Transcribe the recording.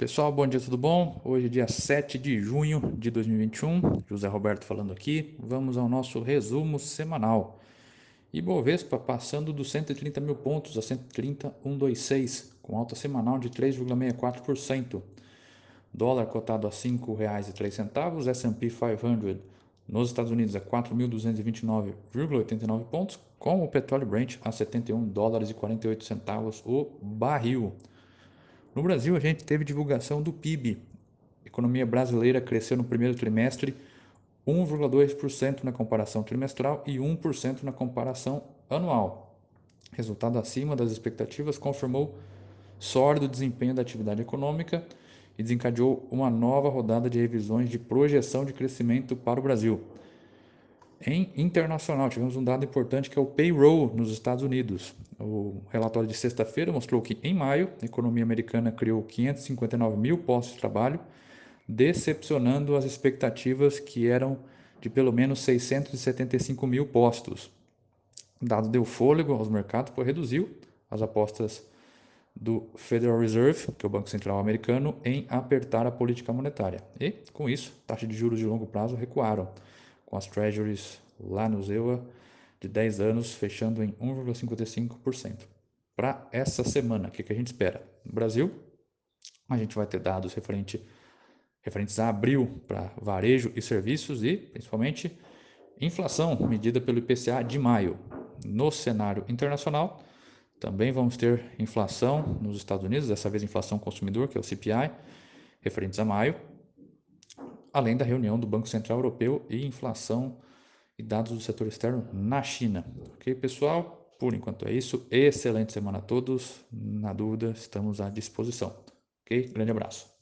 Pessoal, bom dia, tudo bom? Hoje é dia 7 de junho de 2021, José Roberto falando aqui. Vamos ao nosso resumo semanal. Ibovespa passando dos 130 mil pontos a 130,126, com alta semanal de 3,64%. Dólar cotado a R$ 5,03, S&P 500 nos Estados Unidos a 4.229,89 pontos, com o petróleo Brent a 71 dólares e 48 centavos o barril. No Brasil, a gente teve divulgação do PIB. A economia brasileira cresceu no primeiro trimestre 1,2% na comparação trimestral e 1% na comparação anual. Resultado acima das expectativas confirmou sólido desempenho da atividade econômica e desencadeou uma nova rodada de revisões de projeção de crescimento para o Brasil. Em internacional, tivemos um dado importante que é o payroll nos Estados Unidos. O relatório de sexta-feira mostrou que, em maio, a economia americana criou 559 mil postos de trabalho, decepcionando as expectativas que eram de pelo menos 675 mil postos. O dado deu fôlego aos mercados, pois reduziu as apostas do Federal Reserve, que é o Banco Central americano, em apertar a política monetária. E, com isso, taxas de juros de longo prazo recuaram com as treasuries lá no ZEUA de 10 anos fechando em 1,55%. Para essa semana, o que, que a gente espera? No Brasil, a gente vai ter dados referente, referentes a abril para varejo e serviços e, principalmente, inflação medida pelo IPCA de maio. No cenário internacional, também vamos ter inflação nos Estados Unidos, dessa vez inflação consumidor, que é o CPI, referentes a maio, além da reunião do Banco Central Europeu e inflação e dados do setor externo na China. Ok, pessoal? Por enquanto é isso. Excelente semana a todos. Na dúvida, estamos à disposição. Ok? Grande abraço.